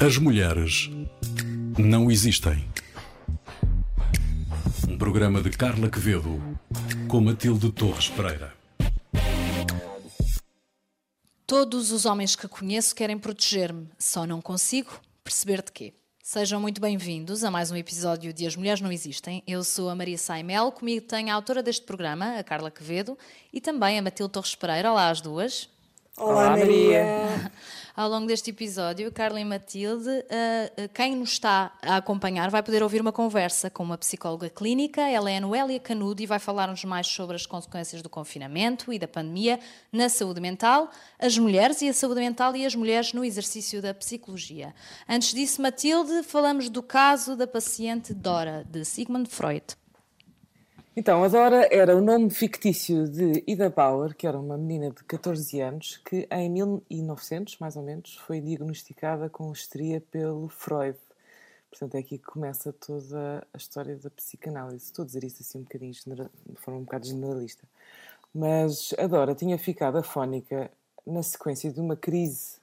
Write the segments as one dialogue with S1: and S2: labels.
S1: As mulheres não existem. Um programa de Carla Quevedo com Matilde Torres Pereira.
S2: Todos os homens que conheço querem proteger-me, só não consigo perceber de quê. Sejam muito bem-vindos a mais um episódio de As Mulheres Não Existem. Eu sou a Maria Saimel, comigo tem a autora deste programa, a Carla Quevedo, e também a Matilde Torres Pereira. Olá às duas.
S3: Olá, Olá Maria.
S2: Ao longo deste episódio, Carla e Matilde, uh, quem nos está a acompanhar vai poder ouvir uma conversa com uma psicóloga clínica, ela é a Noélia Canudo e vai falar-nos mais sobre as consequências do confinamento e da pandemia na saúde mental, as mulheres e a saúde mental e as mulheres no exercício da psicologia. Antes disso, Matilde, falamos do caso da paciente Dora, de Sigmund Freud.
S3: Então, a Dora era o nome fictício de Ida Bauer, que era uma menina de 14 anos, que em 1900, mais ou menos, foi diagnosticada com histeria pelo Freud. Portanto, é aqui que começa toda a história da psicanálise. Estou a dizer isto assim um bocadinho, de forma um bocado generalista. Mas a Dora tinha ficado afónica na sequência de uma crise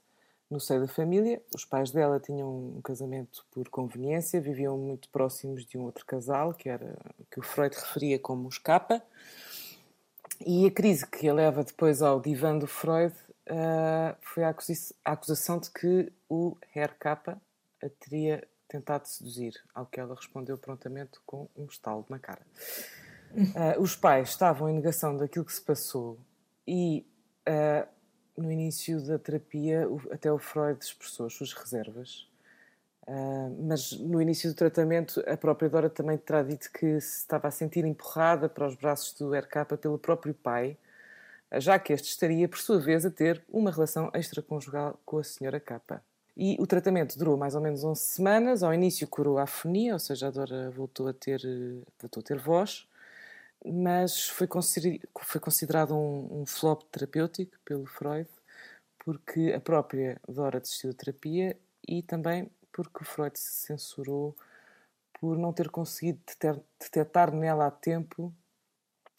S3: no seio da família. Os pais dela tinham um casamento por conveniência, viviam muito próximos de um outro casal, que era que o Freud referia como os Kappa. E a crise que a leva depois ao divã do Freud uh, foi a, acusação de que o Herr Kappa a teria tentado seduzir, ao que ela respondeu prontamente com um estalo na cara. Uh, os pais estavam em negação daquilo que se passou e uh, no início da terapia, até o Freud expressou as suas reservas, uh, mas no início do tratamento, a própria Dora também terá dito que se estava a sentir empurrada para os braços do RK pelo próprio pai, já que este estaria, por sua vez, a ter uma relação extraconjugal com a senhora K. E o tratamento durou mais ou menos 11 semanas. Ao início curou a afonia, ou seja, a Dora voltou a ter, voltou a ter voz mas foi, consider, foi considerado um, um, flop terapêutico pelo Freud, porque a própria Dora desistiu da terapia e também porque o Freud se censurou por não ter conseguido detectar nela a tempo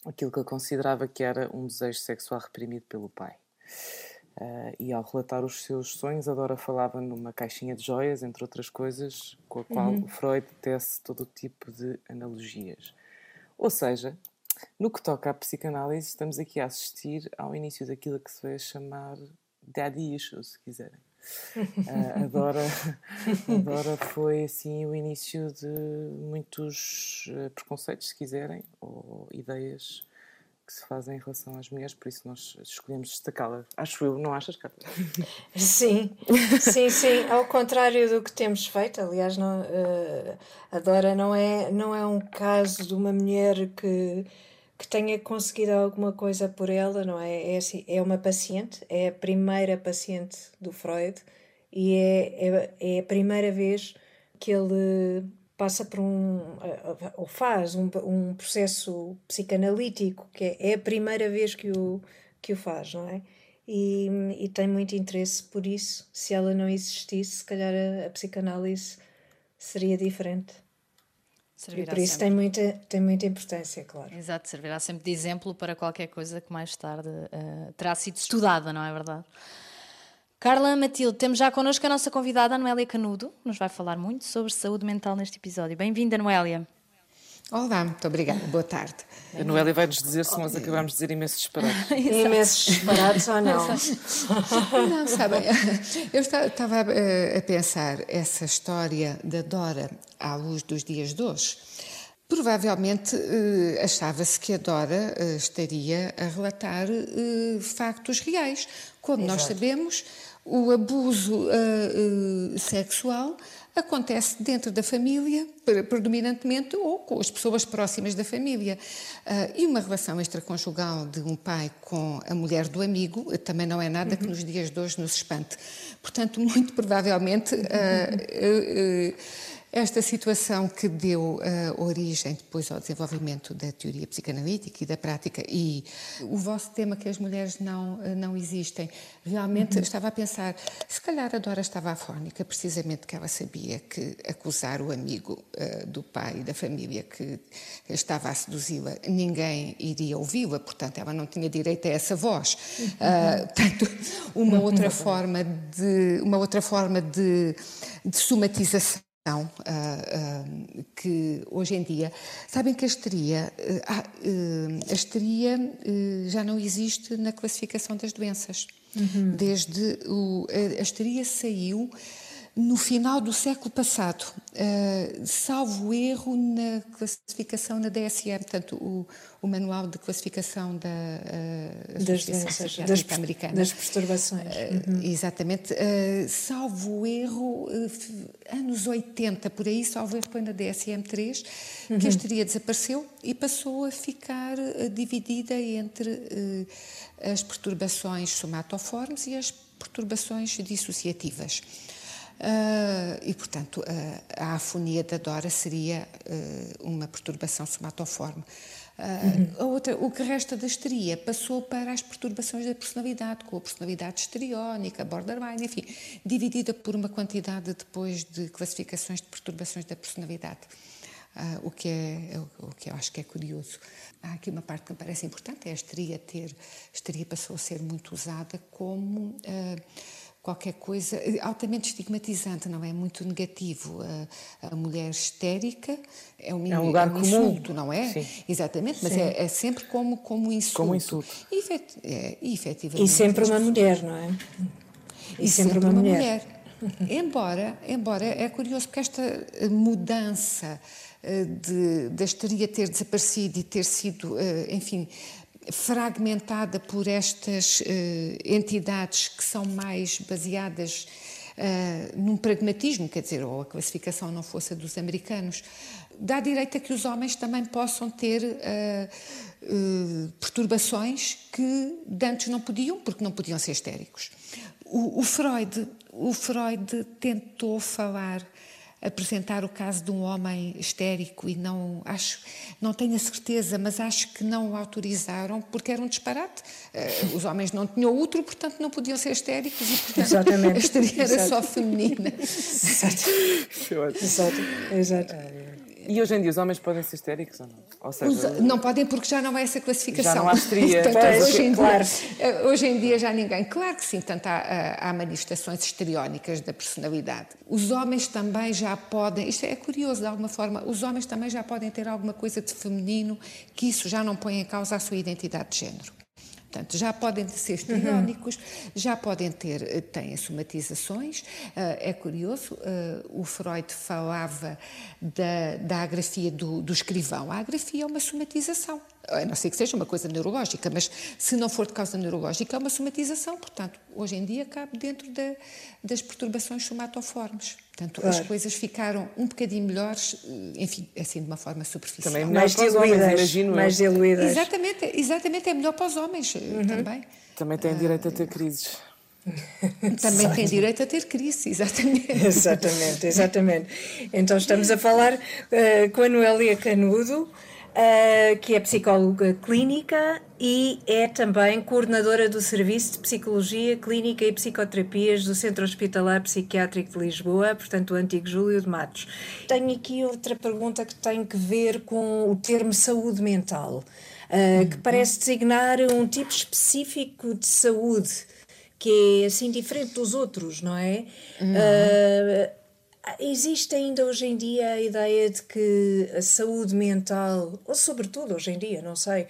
S3: aquilo que ele considerava que era um desejo sexual reprimido pelo pai. Uh, e ao relatar os seus sonhos, a Dora falava numa caixinha de joias, entre outras coisas, com a qual uhum. o Freud tece todo o tipo de analogias. Ou seja, no que toca à psicanálise, estamos aqui a assistir ao início daquilo que se vai chamar daddy issues, se quiserem. Uh, a, Dora, a Dora foi assim o início de muitos uh, preconceitos, se quiserem, ou ideias que se fazem em relação às mulheres, por isso nós escolhemos destacá-la. Acho eu, não achas, Carla?
S4: Sim, sim, sim. Ao contrário do que temos feito, aliás, não, uh, a Dora não é, não é um caso de uma mulher que que tenha conseguido alguma coisa por ela, não é? É, assim, é uma paciente, é a primeira paciente do Freud e é, é, é a primeira vez que ele passa por um, ou faz um, um processo psicanalítico, que é, é a primeira vez que o, que o faz, não é? E, e tem muito interesse por isso. Se ela não existisse, se calhar a, a psicanálise seria diferente. Servirá e por isso sempre. tem muita, tem muita importância, claro.
S2: Exato, servirá sempre de exemplo para qualquer coisa que mais tarde uh, terá sido estudada, não é verdade? Carla Matilde, temos já connosco a nossa convidada, a Noélia Canudo, nos vai falar muito sobre saúde mental neste episódio. Bem-vinda, Noélia.
S5: Olá, muito obrava Boa tarde.
S3: A Noélia vai nos dizer se nós acabamos de dizer imensos disparates.
S4: imensos disparates ou não?
S5: não, sabem, eu estava a pensar essa história da Dora à luz dos dias de hoje. Provavelmente eh, achava-se que a Dora eh, estaria a relatar eh, factos reais. Como Exato. nós sabemos, o abuso sexual acontece dentro da família, predominantemente, ou com as pessoas próximas da família. Uh, e uma relação extraconjugal de um pai com a mulher do amigo também não é nada uhum. que nos dias de hoje nos espante. Portanto, muito provavelmente. Uh, uh, esta situação que deu uh, origem depois ao desenvolvimento da teoria psicanalítica e da prática e o vosso tema que as mulheres não, uh, não existem, realmente uhum. estava a pensar, se calhar a Dora estava afónica, precisamente que ela sabia que acusar o amigo uh, do pai e da família que estava a seduzi-la, ninguém iria ouvi-la, portanto ela não tinha direito a essa voz. Uhum. portanto, uma outra forma de, uma outra forma de, de somatização que hoje em dia sabem que a histeria, uh, a histeria já não existe na classificação das doenças. Uhum. Desde o, a, a histeria saiu no final do século passado, uh, salvo erro na classificação na DSM, portanto, o, o Manual de Classificação da uh,
S4: das doenças das, Americana. Das perturbações.
S5: Uh, uhum. Exatamente. salvo erro, anos 80, por aí, salvo erro foi na DSM-3, uhum. que a histeria desapareceu e passou a ficar dividida entre as perturbações somatoformes e as perturbações dissociativas. Uh, e, portanto, uh, a afonia da Dora seria uh, uma perturbação somatoforme. Uhum. A outra, o que resta da histeria passou para as perturbações da personalidade, com a personalidade histriónica, borderline, enfim, dividida por uma quantidade depois de classificações de perturbações da personalidade. o, que é, o que eu acho que é curioso. Há aqui uma parte que me parece importante, é a histeria ter, a histeria passou a ser muito usada como qualquer coisa eh, altamente estigmatizante, não é? Muito negativo. A, a mulher histérica é um,
S3: é um lugar
S5: é um
S3: comum.
S5: insulto, não é? Sim. Exatamente, mas é, é, sempre como, como insulto.
S3: Como insulto.
S5: E, efet, é, efetivamente,
S4: e sempre uma mulher, não é?
S5: E, e sempre, sempre, uma, mulher. mulher. embora, embora é curioso porque esta mudança eh, de, da histeria ter desaparecido e ter sido, eh, enfim, fragmentada por estas uh, entidades que são mais baseadas uh, num pragmatismo, quer dizer, ou a classificação não fosse a dos americanos, dá direito a que os homens também possam ter uh, perturbações que antes não podiam, porque não podiam ser histéricos. O, o Freud, o Freud tentou falar apresentar o caso de um homem histérico e não acho, não tenho a certeza, mas acho que não o autorizaram porque era um disparate. Uh, os homens não tinham útero, portanto não podiam ser histéricos e portanto Exatamente. a histeria era Exato. só feminina.
S4: Exato. Exato. Exato.
S3: E hoje em dia os homens podem ser histéricos ou não? Ou
S5: seja, os, não podem porque já não é essa classificação. Já
S3: não há histeria.
S5: Portanto, hoje, em claro. dia, eh, hoje em dia já ninguém. Claro que sim, tanto há, há manifestações histriónicas da personalidade. Os homens também já podem, isto é curioso de alguma forma, os homens também já podem ter alguma coisa de feminino que isso já não põe em causa a sua identidade de género. Portanto, já podem ser histriónicos, uhum. já podem ter, eh, têm somatizações. Uh, é curioso, uh, o Freud falava da, da agrafia do, do escrivão. A agrafia é uma somatização a não ser que seja uma coisa neurológica, mas se não for de causa neurológica, é uma somatização. Portanto, hoje em dia cabe dentro da, das perturbações somatoformes. Portanto, claro. as coisas ficaram um bocadinho melhores, eh, enfim, assim, de uma forma superficial.
S3: Também mais diluídas, imagino
S4: mais diluídas.
S5: Exatamente, exatamente, é melhor para os homens eh, uhum. também.
S3: Também têm direito a ter crises.
S5: Também tem direito a ter crise, exatamente.
S4: Exatamente, exatamente. Então estamos a falar uh, com a Noélia Canudo, uh, que é psicóloga clínica e é também coordenadora do Serviço de Psicologia Clínica e Psicoterapias do Centro Hospitalar Psiquiátrico de Lisboa, portanto, o antigo Júlio de Matos. Tenho aqui outra pergunta que tem que ver com o termo saúde mental, uh, que parece designar um tipo específico de saúde que é assim diferente dos outros, não é? Uhum. Uh, Existe ainda hoje em dia a ideia de que a saúde mental, ou sobretudo hoje em dia, não sei,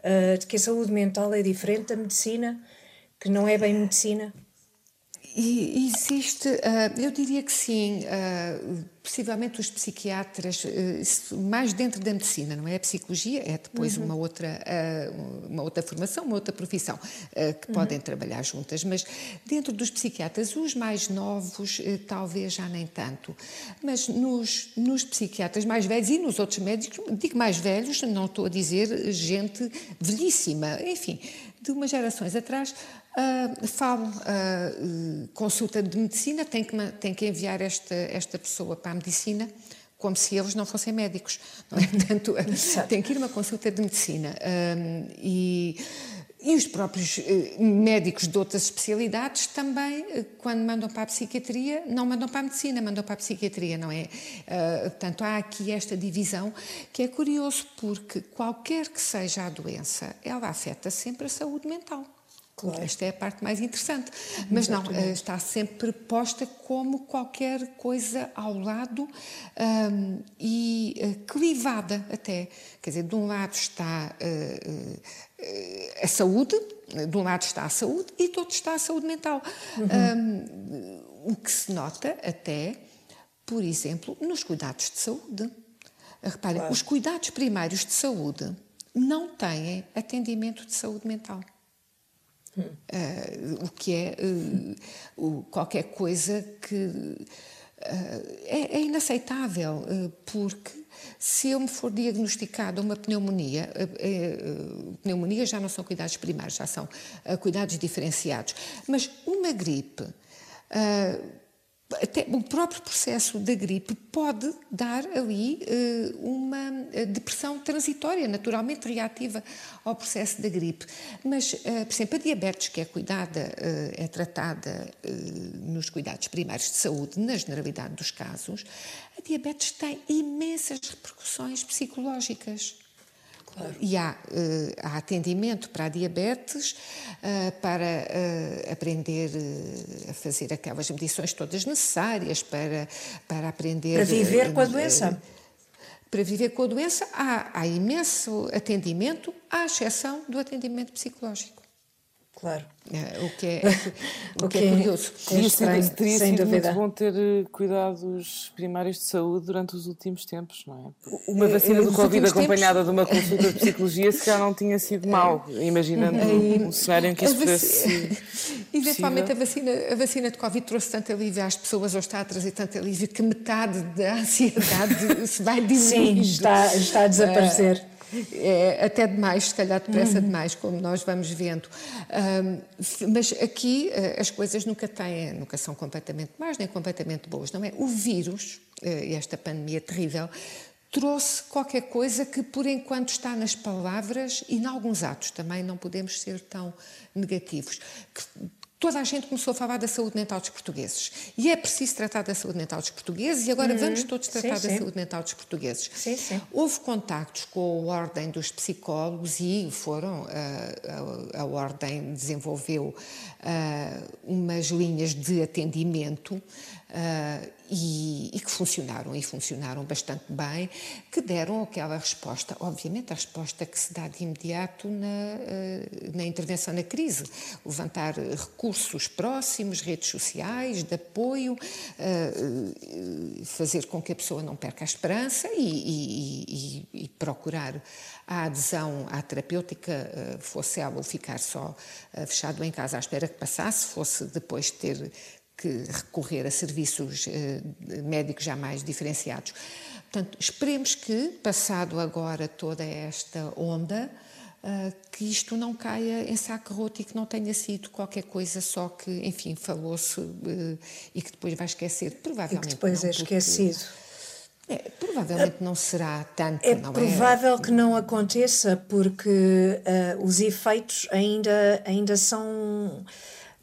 S4: uh, de que a saúde mental é diferente da medicina, que não é bem medicina?
S5: E existe, uh, eu diria que sim, uh, possivelmente os psiquiatras, uh, mais dentro da medicina, não é? A psicologia é depois uhum. uma, outra, uma outra formação, uma outra profissão, que uhum. podem trabalhar juntas, mas dentro dos psiquiatras, os mais novos, talvez já nem tanto, mas nos, nos psiquiatras mais velhos e nos outros médicos, digo mais velhos, não estou a dizer gente velhíssima, enfim, de umas gerações atrás, uh, falam uh, consulta de medicina, tem que, tem que enviar esta, esta pessoa para a medicina, como se eles não fossem médicos. Não é? Portanto, tem que ir uma consulta de medicina. e e os próprios eh, médicos de outras especialidades também, eh, quando mandam para a psiquiatria, não mandam para a medicina, mandam para a psiquiatria, não é? Uh, portanto, há aqui esta divisão que é curioso, porque qualquer que seja a doença, ela afeta sempre a saúde mental. Claro. Esta é a parte mais interessante. Mas não, está sempre posta como qualquer coisa ao lado um, e clivada até. Quer dizer, de um lado está uh, uh, a saúde, de um lado está a saúde e do outro está a saúde mental. Uhum. Um, o que se nota até, por exemplo, nos cuidados de saúde. Reparem, claro. os cuidados primários de saúde não têm atendimento de saúde mental. Uh, o que é uh, o, qualquer coisa que uh, é, é, inaceitável, porque se eu me for diagnosticada uma pneumonia, pneumonia já não são cuidados primários, já são cuidados diferenciados, mas uma gripe até o próprio processo da gripe pode dar ali uh, uma depressão transitória, naturalmente reativa ao processo da gripe. Mas, uh, por exemplo, a diabetes, que é cuidada, uh, é tratada nos cuidados primários de saúde, na generalidade dos casos, a diabetes tem imensas repercussões psicológicas. Claro. E há, uh, há, atendimento para a diabetes, uh, para uh, aprender a fazer aquelas medições todas necessárias, para, para aprender.
S4: Para viver com a doença.
S5: Para viver com a doença, há, há imenso atendimento, à exceção do atendimento psicológico.
S4: Claro.
S5: É, o que é, o que é, é curioso.
S3: É estranho, teria sem sido dúvida. muito bom ter eh, cuidados primários de saúde durante os últimos tempos, não é? Uma vacina do Covid acompanhada tempos... de uma consulta de psicologia se calhar não tinha sido mau, imaginando um, um cenário em que isso fosse
S5: Eventualmente a vacina, a vacina de Covid trouxe tanto alívio às pessoas, ou está a trazer tanto alívio, que metade da ansiedade se vai diminuindo.
S4: Sim, está, está a desaparecer. Uh,
S5: é até demais, se calhar depressa uhum. demais, como nós vamos vendo. Um, mas aqui uh, as coisas nunca têm, nunca são completamente más nem completamente boas, não é? O vírus, uh, esta pandemia terrível, trouxe qualquer coisa que por enquanto está nas palavras e em alguns atos também não podemos ser tão negativos. Que toda a gente começou a falar da saúde mental dos portugueses. E é preciso tratar da saúde mental dos portugueses e agora uhum. vamos todos tratar sim, da sim. saúde mental dos portugueses.
S4: Sim,
S5: Houve contactos com a Ordem dos Psicólogos e foram, a, ah, a, a Ordem desenvolveu uh, umas linhas de atendimento uh, e, e, que funcionaram, e funcionaram bastante bem, que deram aquela resposta, obviamente a resposta que se dá de imediato na, na intervenção na crise, levantar recursos próximos, redes sociais, de apoio, uh, fazer com que a pessoa não perca a esperança e, e, e procurar a adesão à terapêutica, fosse ela ficar só fechado em casa à espera que passasse, fosse depois ter que recorrer a serviços eh, médicos já mais diferenciados. Portanto, esperemos que, passado agora toda esta onda, Uh, que isto não caia em saco roto e que não tenha sido qualquer coisa só que, enfim, falou-se uh, e que depois vai esquecer. Provavelmente.
S4: E que depois
S5: não,
S4: é esquecido.
S5: É, provavelmente não será tanto.
S4: É
S5: não
S4: é? provável é? que não aconteça, porque uh, os efeitos ainda, ainda são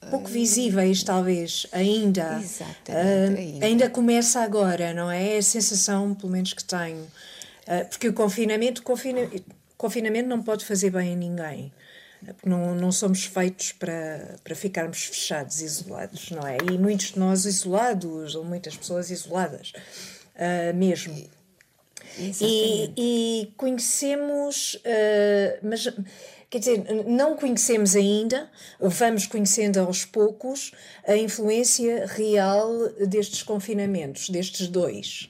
S4: pouco visíveis, talvez, ainda.
S5: Exatamente.
S4: Ainda. ainda. começa agora, não é? É a sensação, pelo menos, que tenho. Porque o confinamento, confina, confinamento não pode fazer bem a ninguém. Não, não somos feitos para, para ficarmos fechados, isolados, não é? E muitos de nós isolados, ou muitas pessoas isoladas, uh, mesmo. E, e, conhecemos, mas Quer dizer, não conhecemos ainda, vamos conhecendo aos poucos, a influência real destes confinamentos, destes dois.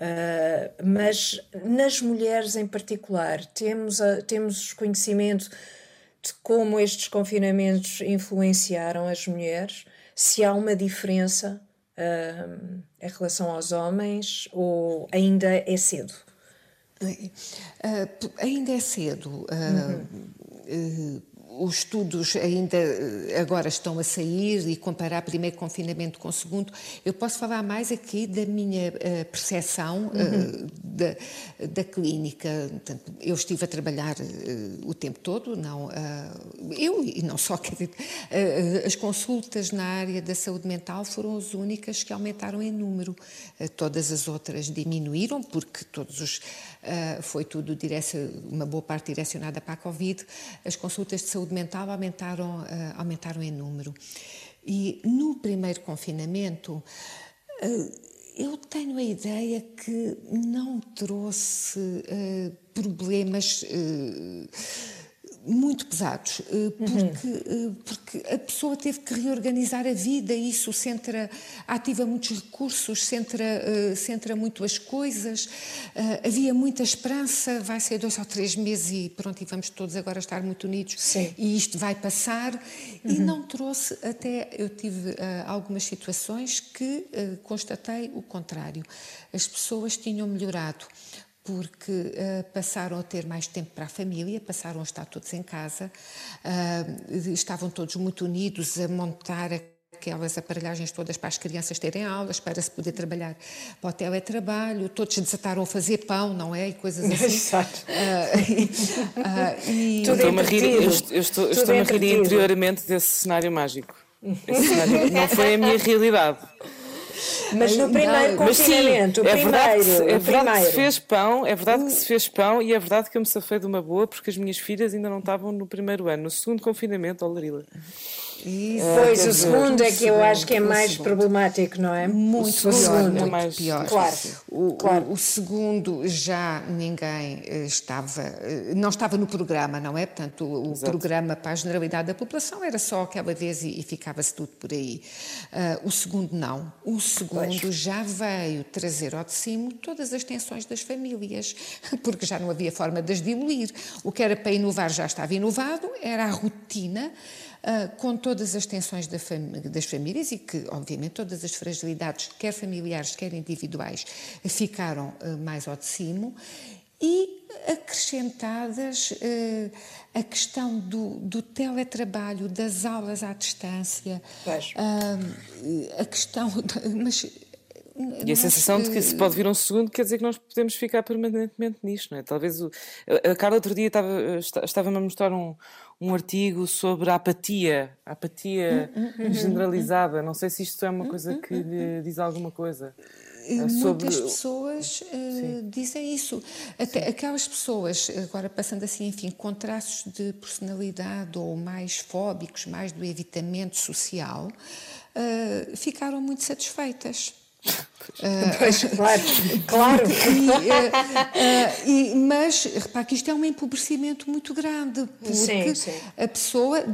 S4: Uh, mas nas mulheres em particular, temos, a, temos conhecimento de como estes confinamentos influenciaram as mulheres, se há uma diferença uh, em relação aos homens ou ainda é cedo?
S5: Uh, ainda é cedo. Uhum. Os estudos ainda eh, agora estão a sair e comparar primeiro confinamento com o segundo. Eu posso falar mais aqui da minha uh, percepção uh, uhum. da, da clínica. Eu estive a trabalhar o tempo todo, não, eu e não só, as consultas na área da saúde mental foram as únicas que aumentaram em número. todas as outras diminuíram, porque todos os, foi tudo uma boa parte direcionada para a Covid. As consultas de saúde mental aumentaram, aumentaram em número. E no primeiro confinamento, eu tenho a ideia que não trouxe uh, problemas. Muito pesados, eh, porque, uhum. porque a pessoa teve que reorganizar a vida, isso centra, ativa muitos recursos, centra, centra muito as coisas, havia muita esperança, vai ser dois ou três meses e pronto, e vamos todos agora estar muito unidos
S4: Sim.
S5: e isto vai passar, uhum. e não trouxe, até eu tive algumas situações que constatei o contrário, as pessoas tinham melhorado porque uh, passaram a ter mais tempo para a família, passaram a estar todos em casa, uh, estavam todos muito unidos a montar aquelas aparelhagens todas para as crianças terem aulas, para se poder trabalhar para o teletrabalho, todos desataram a fazer pão, não é? E coisas assim.
S4: Exato.
S3: Uh, e... Estou-me a rir, eu estou, eu estou a rir interiormente desse cenário mágico. Cenário não foi a minha realidade.
S4: Mas no primeiro não, confinamento, sim, é
S3: verdade,
S4: primeiro,
S3: é verdade que se fez pão, é verdade que se fez pão e é verdade que eu me safei de uma boa porque as minhas filhas ainda não estavam no primeiro ano. No segundo confinamento, oh Larila.
S4: Isso. Pois, o segundo é que eu acho que é mais problemático, não é?
S5: Muito o pior, muito é pior. Claro. O, claro. O, o, segundo já ninguém eh, estava, eh, não estava no programa, não é? Portanto, o, o programa para a generalidade da população era só aquela vez e, e ficava-se tudo por aí. Uh, o segundo não. O segundo pois. já veio trazer ao de cima todas as tensões das famílias, porque já não havia forma de as diluir. O que era para inovar já estava inovado, era a rotina uh, com todas as tensões da fam das famílias e que, obviamente, todas as fragilidades, quer familiares, quer individuais, ficaram uh, mais ao de cima e acrescentadas uh, a questão do, do, teletrabalho, das aulas à distância, a questão. Mas
S3: e a sensação de que se pode vir um segundo quer dizer que nós podemos ficar permanentemente nisto, não é? Talvez o, a Carla outro dia estava, estava-me a mostrar um, um artigo sobre a apatia, a apatia hum, hum, hum, generalizada. Não sei se isto é uma coisa que lhe diz alguma coisa.
S5: Eh, sobre... Muitas pessoas uh, dizem isso. Até Sim. aquelas pessoas, agora passando assim, enfim, com traços de personalidade ou mais fóbicos, mais do evitamento social, uh, ficaram muito satisfeitas.
S4: Uh, pois, claro, claro.
S5: E, uh, uh, e, mas repare que isto é um empobrecimento muito grande, porque sim, sim. a pessoa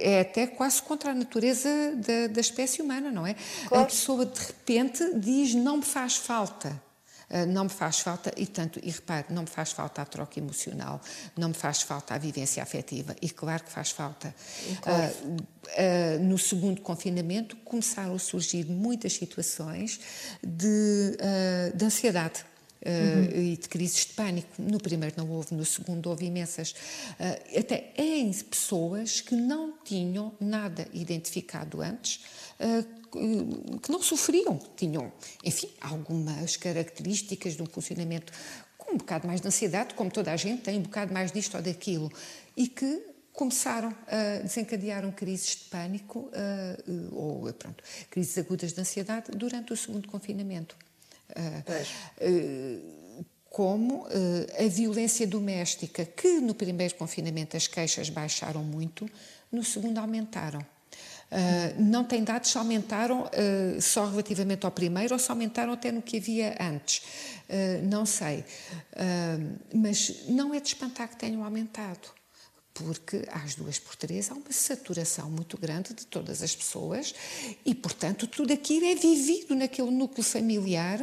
S5: é até quase contra a natureza da, da espécie humana, não é? Claro. A pessoa de repente diz não me faz falta. Ah, não me faz falta, e tanto, e repare, não me faz falta a troca emocional, não me faz falta a vivência afetiva, e claro que faz falta. Uh, uh, no segundo confinamento começaram a surgir muitas situações de, uh, de ansiedade. Uh, e de crises de pânico. No primeiro não houve, no segundo houve imensas. Até em pessoas que não tinham nada identificado antes, que não sofriam, tinham, enfim, algumas características de um funcionamento com um bocado mais de ansiedade, como toda a gente tem, um bocado mais disto ou daquilo, e que começaram a desencadear crises de pânico uh, ou, pronto, crises agudas de ansiedade durante o segundo confinamento. Uh, como a violência doméstica, que no primeiro confinamento as queixas baixaram muito, no segundo aumentaram. Uh, não tem dados se aumentaram uh, só relativamente ao primeiro ou se aumentaram até no que havia antes. Uh, não sei. mas não é de espantar que tenham aumentado. Porque às duas por três há uma saturação muito grande de todas as pessoas e, portanto, tudo aquilo é vivido naquele núcleo familiar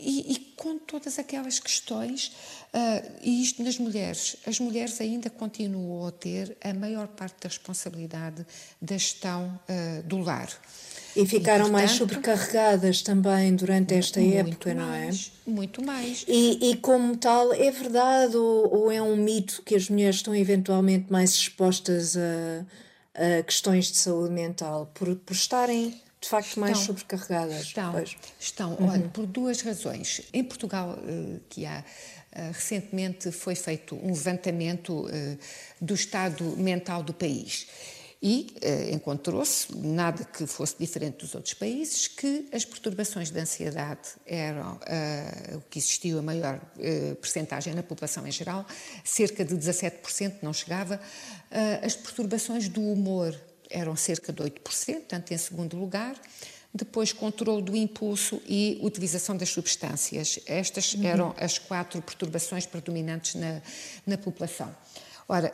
S5: e, e, com todas aquelas questões, uh, e isto nas mulheres, as mulheres ainda continuam a ter a maior parte da responsabilidade da gestão uh, do lar.
S4: E ficaram e, portanto, mais sobrecarregadas também durante esta época,
S5: mais,
S4: não é?
S5: Muito mais.
S4: E, e como tal, é verdade ou, ou, é um mito que as mulheres estão eventualmente mais expostas a, a questões de saúde mental por, por estarem de facto estão, mais sobrecarregadas.
S5: Estão, pois. estão uhum. olha, por duas razões. Em Portugal, uh, que há uh, recentemente foi feito um levantamento uh, do estado mental do país e encontrou-se, nada que fosse diferente dos outros países, que as perturbações de ansiedade eram o que existiu a maior uh, percentagem na população em geral, cerca de 17% não chegava, as perturbações do humor eram cerca de 8%, portanto, em segundo lugar. Depois, controle do impulso e utilização das substâncias. Estas uhum. eram as quatro perturbações predominantes na, na população. Ora,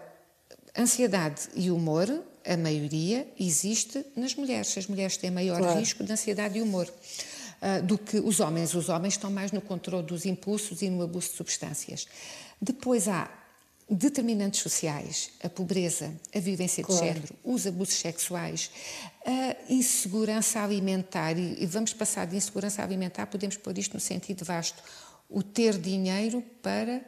S5: ansiedade e humor, a maioria existe nas mulheres. As mulheres têm maior claro. risco de ansiedade e humor uh, do que os homens. Os homens estão mais no controle dos impulsos e no abuso de substâncias. Depois há determinantes sociais, a pobreza, a violência claro. de género, os abusos sexuais, a insegurança alimentar, e vamos passar de insegurança alimentar, podemos pôr isto no sentido vasto, o ter dinheiro para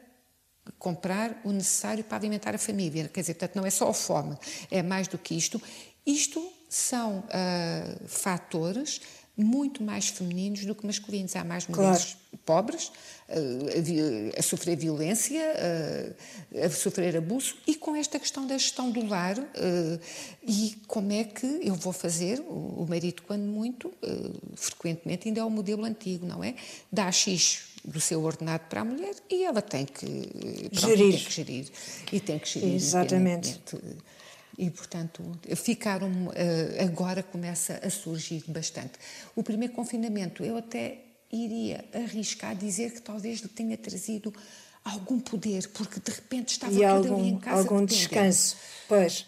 S5: comprar o necessário para alimentar a família. Quer dizer, portanto, não é só a fome, é mais do que isto. Isto são uh, fatores muito mais femininos do que masculinos. Há mais mulheres claro. pobres uh, a, a, sofrer violência, uh, a sofrer abuso e com esta questão da gestão do lar uh, e como é que eu vou fazer, o, o marido quando muito, frequentemente ainda é o modelo antigo, não é? Dá X do seu ordenado para a mulher e ela tem que,
S4: pronto, gerir.
S5: Tem que gerir. E tem que gerir.
S4: Exatamente.
S5: E, portanto, ficaram. Eh, agora começa a surgir bastante. O primeiro confinamento, eu até iria arriscar dizer que talvez lhe tenha trazido algum poder, porque de repente estava
S4: e
S5: tudo
S4: algum,
S5: ali em casa.
S4: Algum descanso, pois.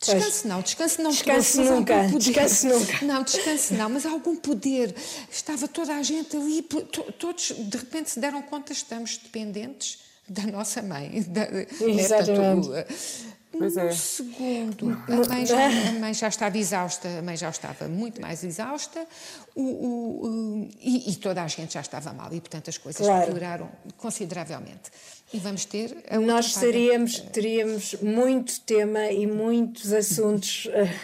S5: Descanso não, descanso não.
S4: Descanso nunca, descanso nunca.
S5: Não, descanso não, mas algum poder. Estava toda a gente ali, todos de repente se deram conta, estamos dependentes da nossa mãe. Da,
S4: Exatamente.
S5: Né, Pois é. Um segundo. A mãe, já, a mãe já estava exausta, a mãe já estava muito mais exausta o, o, o, e, e, toda a gente já estava mal e, portanto, as coisas claro. pioraram consideravelmente. E vamos ter.
S4: Nós teríamos, teríamos muito tema e muitos assuntos eh,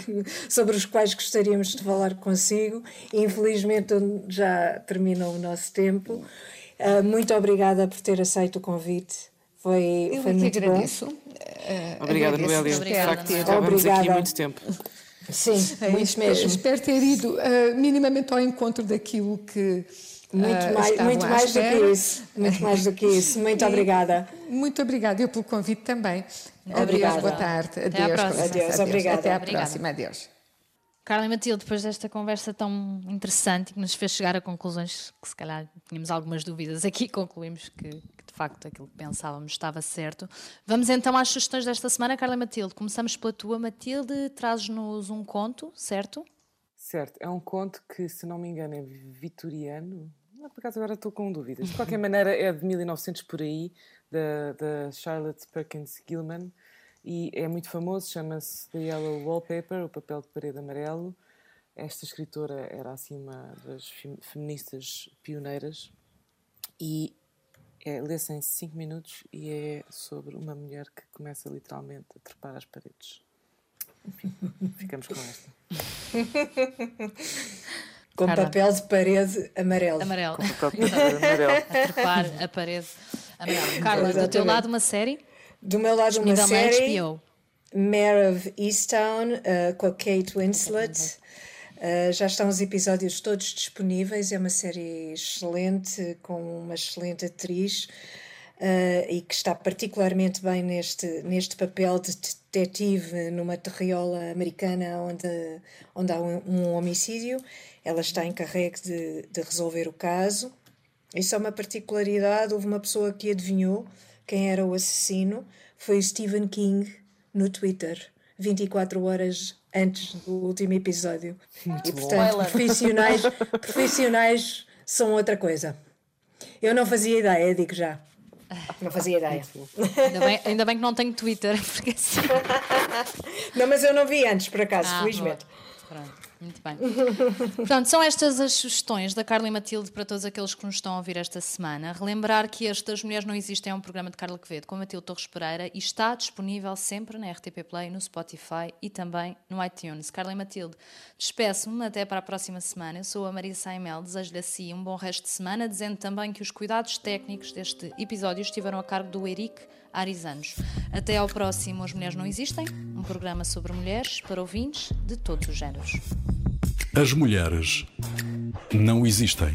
S4: sobre os quais gostaríamos de falar consigo. Infelizmente, já terminou o nosso tempo. Eh, muito obrigada por ter aceito o convite. Foi,
S5: Eu
S4: foi muito
S5: agradeço.
S4: bom.
S3: Uh, Obrigada, Noélia. De facto, estávamos aqui muito tempo.
S4: Sim, é, muito mesmo.
S5: Espero ter ido uh, minimamente ao encontro daquilo que.
S4: Muito, uh, mais, muito mais do que isso. Muito mais do que isso. Muito obrigada.
S5: Muito obrigada. Eu pelo convite também.
S4: Obrigada.
S5: Boa tarde.
S2: Até Adeus. À próxima.
S4: Adeus. Obrigada.
S5: Até à
S2: obrigada.
S5: próxima. Adeus.
S2: Carla e Matilde, depois desta conversa tão interessante que nos fez chegar a conclusões que se calhar tínhamos algumas dúvidas aqui, concluímos que, que de facto aquilo que pensávamos estava certo. Vamos então às sugestões desta semana, Carla Matilde. Começamos pela tua, Matilde, traz-nos um conto, certo?
S3: Certo, é um conto que, se não me engano, é vitoriano. Não, por acaso agora estou com dúvidas. De qualquer maneira, é de 1900 por aí, da, da Charlotte Perkins Gilman e é muito famoso, chama-se The Yellow Wallpaper, o papel de parede amarelo. Esta escritora era assim uma das feministas pioneiras e é, lê-se em 5 minutos e é sobre uma mulher que começa literalmente a trepar as paredes. Enfim, ficamos com esta.
S4: Com Caramba. papel de parede amarelo.
S2: Amarelo.
S3: Com papel de parede amarelo.
S2: a trepar a parede amarelo. Carla, do teu lado uma série?
S4: Do meu lado, uma série. Mare of Easttown, uh, com a Kate Winslet. Uh, já estão os episódios todos disponíveis. É uma série excelente, com uma excelente atriz. Uh, e que está particularmente bem neste, neste papel de detetive numa terriola americana onde, onde há um, um homicídio. Ela está encarregue de, de resolver o caso. Isso é uma particularidade. Houve uma pessoa que adivinhou quem era o assassino foi Stephen King no Twitter, 24 horas antes do último episódio.
S3: Muito
S4: e portanto, profissionais, profissionais são outra coisa. Eu não fazia ideia, digo já. Não fazia ideia.
S2: Ainda bem, ainda bem que não tenho Twitter, porque assim.
S4: Não, mas eu não vi antes, por acaso,
S2: Ah,
S4: felizmente.
S2: boa. Pronto, muito bem. Pronto, são estas as sugestões da Carla e Matilde para todos aqueles que nos estão a ouvir esta semana. Relembrar que este Mulheres Não Existem é um programa de Carla Quevedo com Matilde Torres Pereira e está disponível sempre na RTP Play, no Spotify e também no iTunes. Carla e Matilde, despeço-me até para a próxima semana. Eu sou a Maria Saimel, desejo-lhe assim um bom resto de semana, dizendo também que os cuidados técnicos deste episódio estiveram a cargo do Eric Arizanos. Até ao próximo As Mulheres Não Existem, um programa sobre mulheres para ouvintes de todos os géneros.
S1: As mulheres não existem.